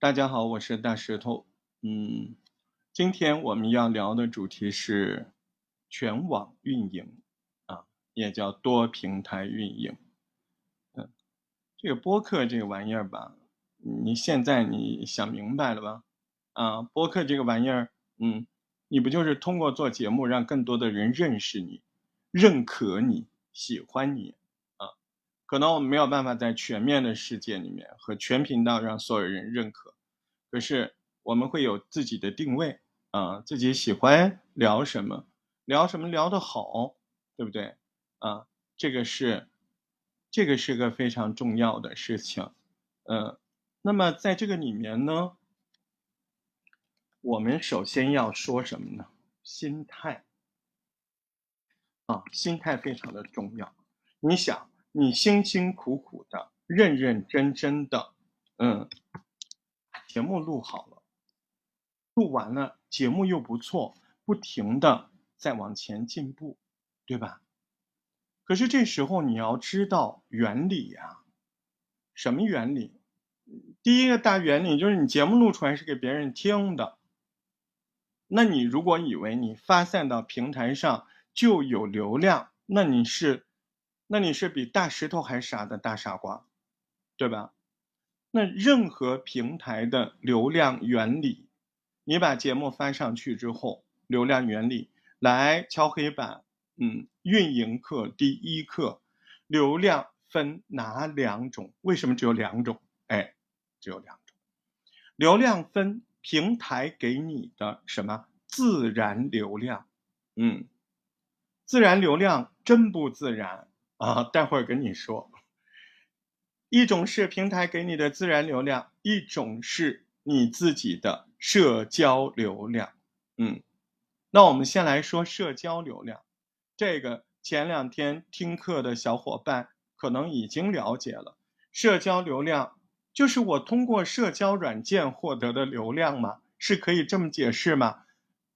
大家好，我是大石头。嗯，今天我们要聊的主题是全网运营啊，也叫多平台运营。嗯，这个播客这个玩意儿吧，你现在你想明白了吧？啊，播客这个玩意儿，嗯，你不就是通过做节目让更多的人认识你、认可你、喜欢你？可能我们没有办法在全面的世界里面和全频道让所有人认可，可是我们会有自己的定位啊，自己喜欢聊什么，聊什么聊得好，对不对？啊，这个是，这个是个非常重要的事情，嗯，那么在这个里面呢，我们首先要说什么呢？心态，啊，心态非常的重要，你想。你辛辛苦苦的、认认真真的，嗯，节目录好了，录完了，节目又不错，不停的在往前进步，对吧？可是这时候你要知道原理呀，什么原理？第一个大原理就是你节目录出来是给别人听的，那你如果以为你发散到平台上就有流量，那你是。那你是比大石头还傻的大傻瓜，对吧？那任何平台的流量原理，你把节目发上去之后，流量原理来敲黑板。嗯，运营课第一课，流量分哪两种？为什么只有两种？哎，只有两种。流量分平台给你的什么自然流量？嗯，自然流量真不自然。啊，待会儿跟你说，一种是平台给你的自然流量，一种是你自己的社交流量。嗯，那我们先来说社交流量，这个前两天听课的小伙伴可能已经了解了。社交流量就是我通过社交软件获得的流量吗？是可以这么解释吗？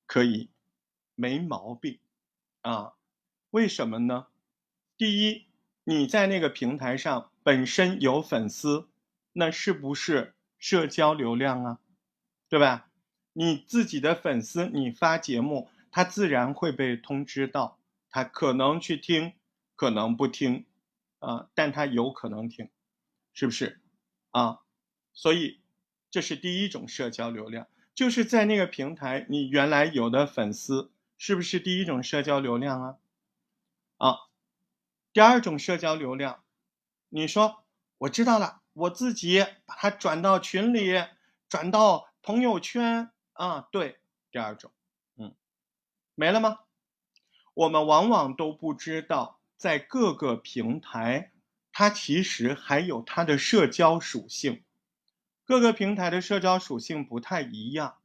可以，没毛病。啊，为什么呢？第一，你在那个平台上本身有粉丝，那是不是社交流量啊？对吧？你自己的粉丝，你发节目，他自然会被通知到，他可能去听，可能不听，啊，但他有可能听，是不是？啊，所以这是第一种社交流量，就是在那个平台你原来有的粉丝，是不是第一种社交流量啊？啊。第二种社交流量，你说我知道了，我自己把它转到群里，转到朋友圈啊，对，第二种，嗯，没了吗？我们往往都不知道，在各个平台，它其实还有它的社交属性，各个平台的社交属性不太一样。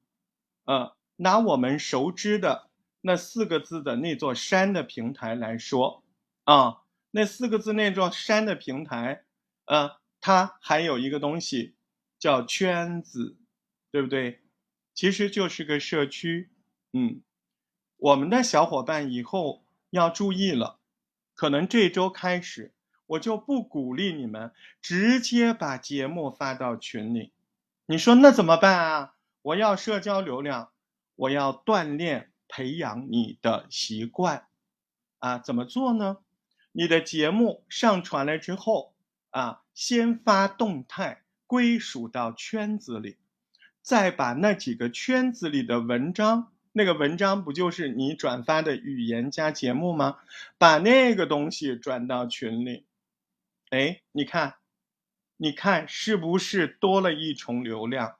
呃，拿我们熟知的那四个字的那座山的平台来说，啊。那四个字那座山的平台，呃，它还有一个东西叫圈子，对不对？其实就是个社区。嗯，我们的小伙伴以后要注意了，可能这周开始我就不鼓励你们直接把节目发到群里。你说那怎么办啊？我要社交流量，我要锻炼培养你的习惯啊？怎么做呢？你的节目上传了之后啊，先发动态归属到圈子里，再把那几个圈子里的文章，那个文章不就是你转发的语言加节目吗？把那个东西转到群里，哎，你看，你看是不是多了一重流量，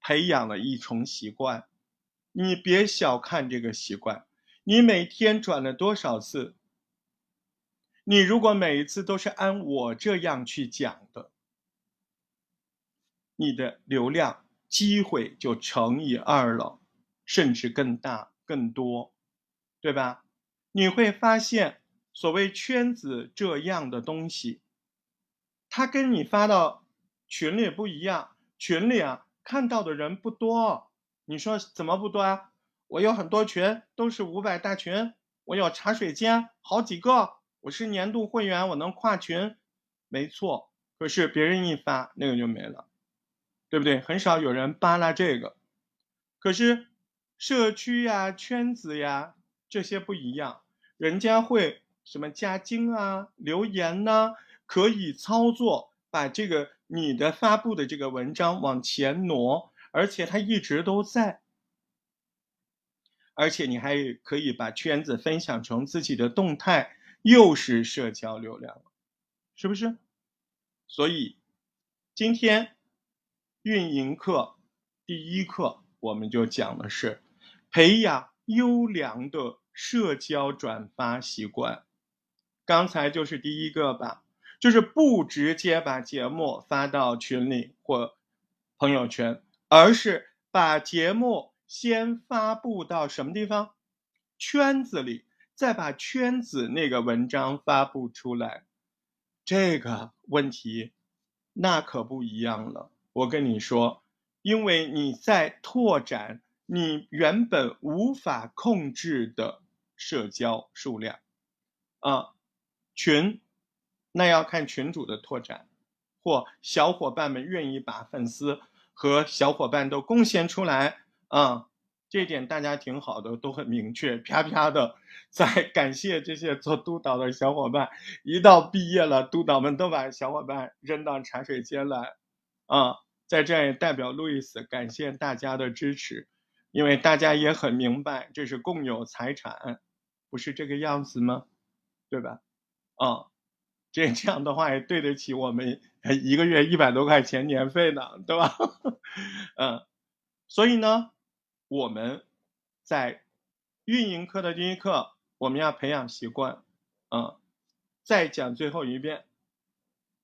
培养了一重习惯？你别小看这个习惯，你每天转了多少次？你如果每一次都是按我这样去讲的，你的流量机会就乘以二了，甚至更大、更多，对吧？你会发现，所谓圈子这样的东西，它跟你发到群里不一样。群里啊，看到的人不多。你说怎么不多啊？我有很多群，都是五百大群，我有茶水间好几个。我是年度会员，我能跨群，没错。可是别人一发，那个就没了，对不对？很少有人扒拉这个。可是社区呀、圈子呀这些不一样，人家会什么加精啊、留言呐，可以操作，把这个你的发布的这个文章往前挪，而且它一直都在。而且你还可以把圈子分享成自己的动态，又是社交流量，是不是？所以今天运营课第一课我们就讲的是培养优良的社交转发习惯。刚才就是第一个吧，就是不直接把节目发到群里或朋友圈，而是把节目。先发布到什么地方？圈子里，再把圈子那个文章发布出来。这个问题，那可不一样了。我跟你说，因为你在拓展你原本无法控制的社交数量，啊，群，那要看群主的拓展，或小伙伴们愿意把粉丝和小伙伴都贡献出来。啊，这点大家挺好的，都很明确，啪啪的在感谢这些做督导的小伙伴。一到毕业了，督导们都把小伙伴扔到茶水间来。啊，在这也代表路易斯感谢大家的支持，因为大家也很明白这是共有财产，不是这个样子吗？对吧？啊，这这样的话也对得起我们一个月一百多块钱年费呢，对吧？嗯，所以呢。我们在运营课的第一课，我们要培养习惯，嗯，再讲最后一遍，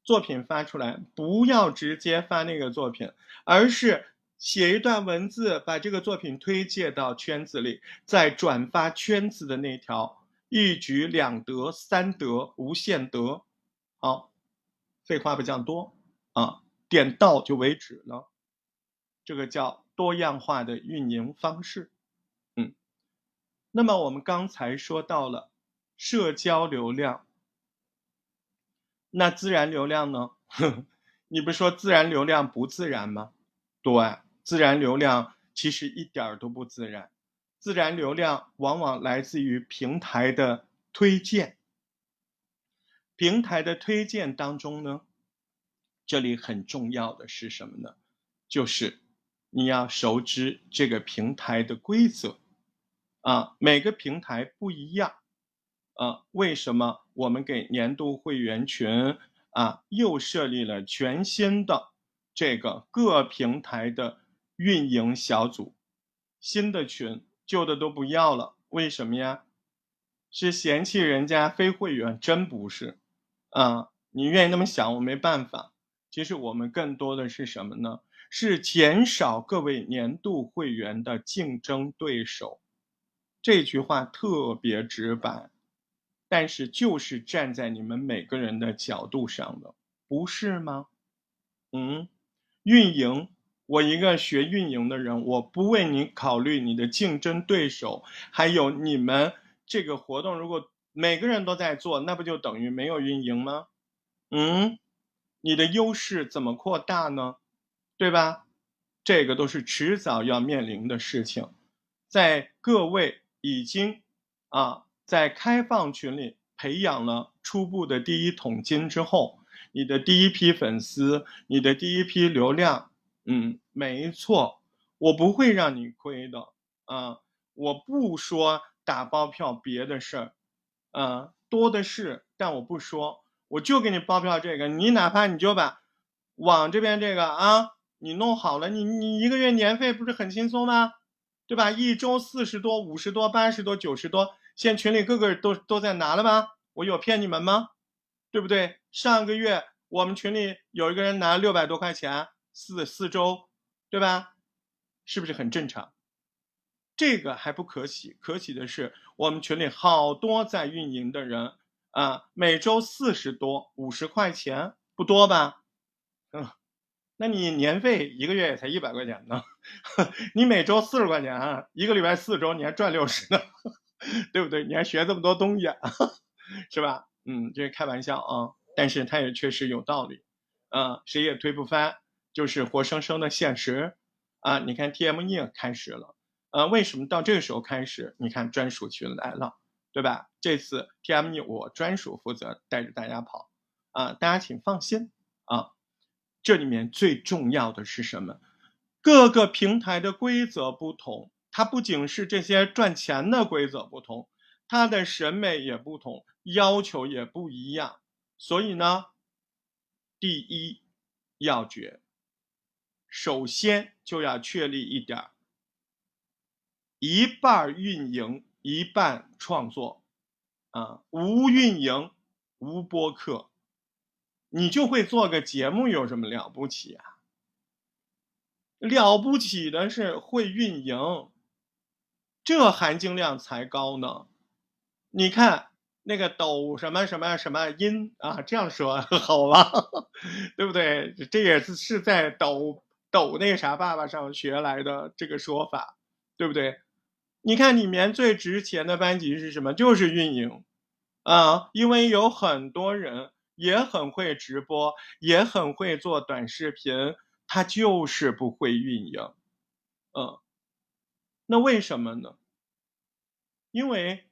作品发出来，不要直接发那个作品，而是写一段文字，把这个作品推荐到圈子里，再转发圈子的那条，一举两得，三得，无限得。好，废话不讲多啊，点到就为止了，这个叫。多样化的运营方式，嗯，那么我们刚才说到了社交流量，那自然流量呢？你不是说自然流量不自然吗？对，自然流量其实一点儿都不自然，自然流量往往来自于平台的推荐，平台的推荐当中呢，这里很重要的是什么呢？就是。你要熟知这个平台的规则，啊，每个平台不一样，啊，为什么我们给年度会员群啊又设立了全新的这个各平台的运营小组？新的群，旧的都不要了，为什么呀？是嫌弃人家非会员？真不是，啊，你愿意那么想，我没办法。其实我们更多的是什么呢？是减少各位年度会员的竞争对手，这句话特别直白，但是就是站在你们每个人的角度上的，不是吗？嗯，运营，我一个学运营的人，我不为你考虑你的竞争对手，还有你们这个活动，如果每个人都在做，那不就等于没有运营吗？嗯，你的优势怎么扩大呢？对吧？这个都是迟早要面临的事情。在各位已经啊在开放群里培养了初步的第一桶金之后，你的第一批粉丝，你的第一批流量，嗯，没错，我不会让你亏的啊！我不说打包票别的事儿，啊，多的是，但我不说，我就给你包票这个，你哪怕你就把网这边这个啊。你弄好了，你你一个月年费不是很轻松吗？对吧？一周四十多、五十多、八十多、九十多，现在群里个个都都在拿了吧？我有骗你们吗？对不对？上个月我们群里有一个人拿六百多块钱，四四周，对吧？是不是很正常？这个还不可喜，可喜的是我们群里好多在运营的人啊，每周四十多、五十块钱，不多吧？嗯。那你年费一个月也才一百块钱呢，你每周四十块钱啊，一个礼拜四周你还赚六十呢，对不对？你还学这么多东西，啊 是吧？嗯，这是开玩笑啊，但是它也确实有道理，啊，谁也推不翻。就是活生生的现实啊。你看 TME 开始了，呃，为什么到这个时候开始？你看专属群来了，对吧？这次 TME 我专属负责带着大家跑啊，大家请放心啊。这里面最重要的是什么？各个平台的规则不同，它不仅是这些赚钱的规则不同，它的审美也不同，要求也不一样。所以呢，第一要诀，首先就要确立一点一半运营，一半创作，啊，无运营，无播客，你就会做个节目，有什么了不起啊？了不起的是会运营，这含金量才高呢。你看那个抖什么什么什么音啊，这样说 好吧，对不对？这也是是在抖抖那啥爸爸上学来的这个说法，对不对？你看里面最值钱的班级是什么？就是运营啊，因为有很多人也很会直播，也很会做短视频。他就是不会运营，嗯，那为什么呢？因为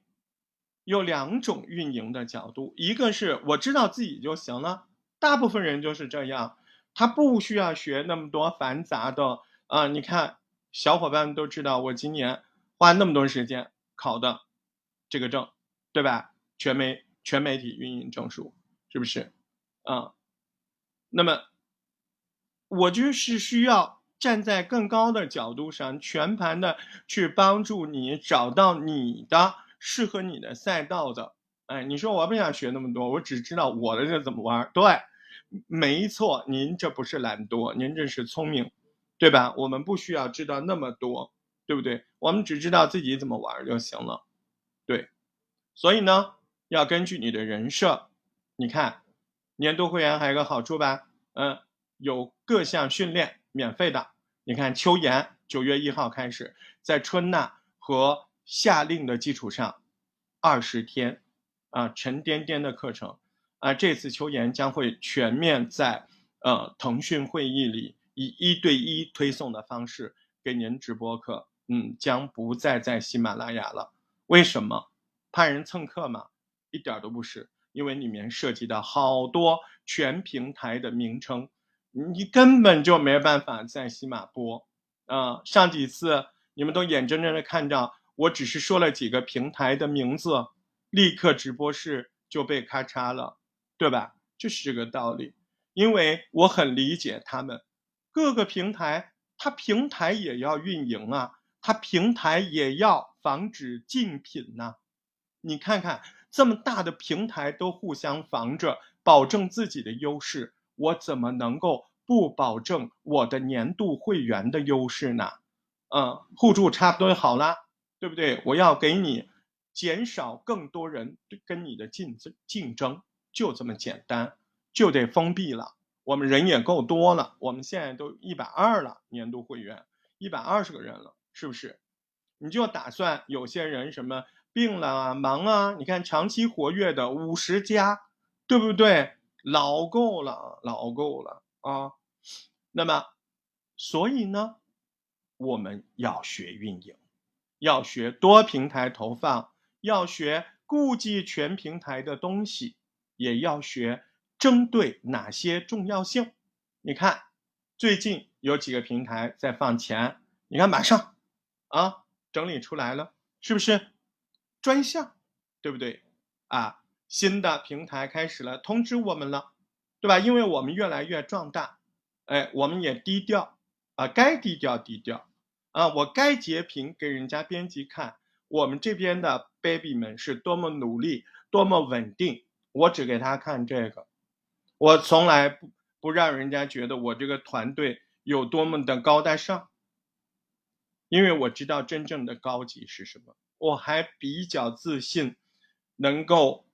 有两种运营的角度，一个是我知道自己就行了，大部分人就是这样，他不需要学那么多繁杂的啊。你看，小伙伴们都知道，我今年花那么多时间考的这个证，对吧？全媒全媒体运营证书，是不是？啊，那么。我就是需要站在更高的角度上，全盘的去帮助你找到你的适合你的赛道的。哎，你说我不想学那么多，我只知道我的这怎么玩。对，没错，您这不是懒惰，您这是聪明，对吧？我们不需要知道那么多，对不对？我们只知道自己怎么玩就行了。对，所以呢，要根据你的人设。你看，年度会员还有个好处吧？嗯。有各项训练免费的，你看秋研九月一号开始，在春娜和夏令的基础上，二十天，啊沉甸甸的课程，啊这次秋研将会全面在呃腾讯会议里以一对一推送的方式给您直播课，嗯将不再在喜马拉雅了。为什么？怕人蹭课吗？一点都不是，因为里面涉及到好多全平台的名称。你根本就没办法在西马播，啊，上几次你们都眼睁睁的看着，我只是说了几个平台的名字，立刻直播室就被咔嚓了，对吧？就是这个道理。因为我很理解他们，各个平台，它平台也要运营啊，它平台也要防止竞品呐。你看看这么大的平台都互相防着，保证自己的优势。我怎么能够不保证我的年度会员的优势呢？嗯，互助差不多好了，对不对？我要给你减少更多人跟你的竞竞争，就这么简单，就得封闭了。我们人也够多了，我们现在都一百二了，年度会员一百二十个人了，是不是？你就打算有些人什么病了啊、忙啊？你看长期活跃的五十家，对不对？老够了，老够了啊！那么，所以呢，我们要学运营，要学多平台投放，要学顾及全平台的东西，也要学针对哪些重要性。你看，最近有几个平台在放钱，你看马上啊，整理出来了，是不是专项？对不对啊？新的平台开始了，通知我们了，对吧？因为我们越来越壮大，哎，我们也低调啊，该低调低调啊，我该截屏给人家编辑看，我们这边的 baby 们是多么努力，多么稳定，我只给他看这个，我从来不不让人家觉得我这个团队有多么的高大上，因为我知道真正的高级是什么，我还比较自信，能够。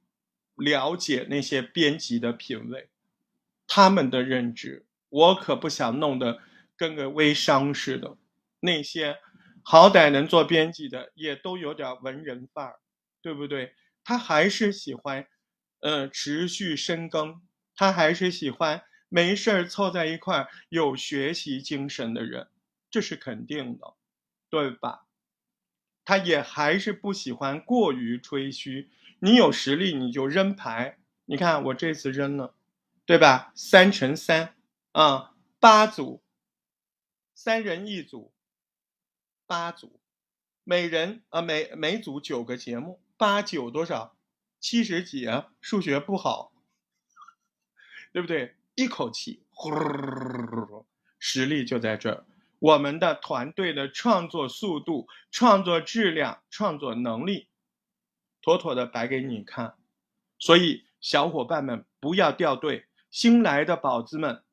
了解那些编辑的品味，他们的认知，我可不想弄得跟个微商似的。那些好歹能做编辑的，也都有点文人范儿，对不对？他还是喜欢，呃，持续深耕，他还是喜欢没事儿凑在一块儿有学习精神的人，这是肯定的，对吧？他也还是不喜欢过于吹嘘。你有实力你就扔牌，你看我这次扔了，对吧？三乘三啊，八组，三人一组，八组，每人啊每每组九个节目，八九多少？七十几啊？数学不好，对不对？一口气，呼，实力就在这儿。我们的团队的创作速度、创作质量、创作能力，妥妥的摆给你看。所以，小伙伴们不要掉队，新来的宝子们，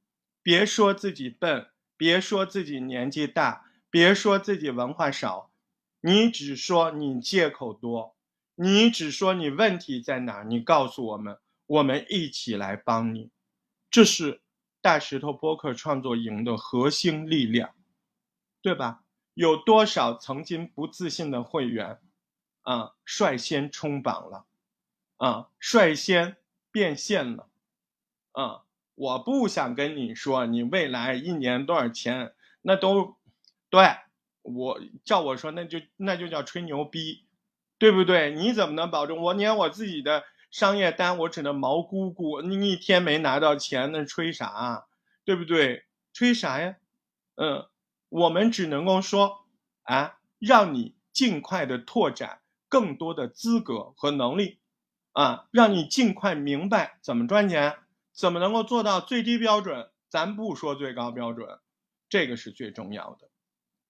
别说自己笨，别说自己年纪大，别说自己文化少，你只说你借口多，你只说你问题在哪，你告诉我们，我们一起来帮你。这是大石头播客创作营的核心力量。对吧？有多少曾经不自信的会员，啊，率先冲榜了，啊，率先变现了，啊，我不想跟你说你未来一年多少钱，那都，对我照我说那就那就叫吹牛逼，对不对？你怎么能保证我连我自己的商业单我只能毛估估，你一天没拿到钱，那吹啥？对不对？吹啥呀？嗯。我们只能够说，啊，让你尽快的拓展更多的资格和能力，啊，让你尽快明白怎么赚钱，怎么能够做到最低标准，咱不说最高标准，这个是最重要的。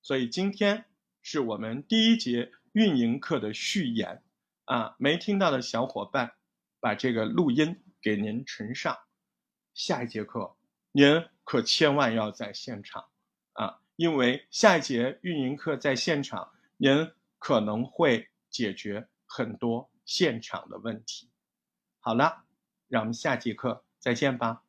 所以今天是我们第一节运营课的序言，啊，没听到的小伙伴，把这个录音给您呈上，下一节课您可千万要在现场，啊。因为下一节运营课在现场，您可能会解决很多现场的问题。好了，让我们下节课再见吧。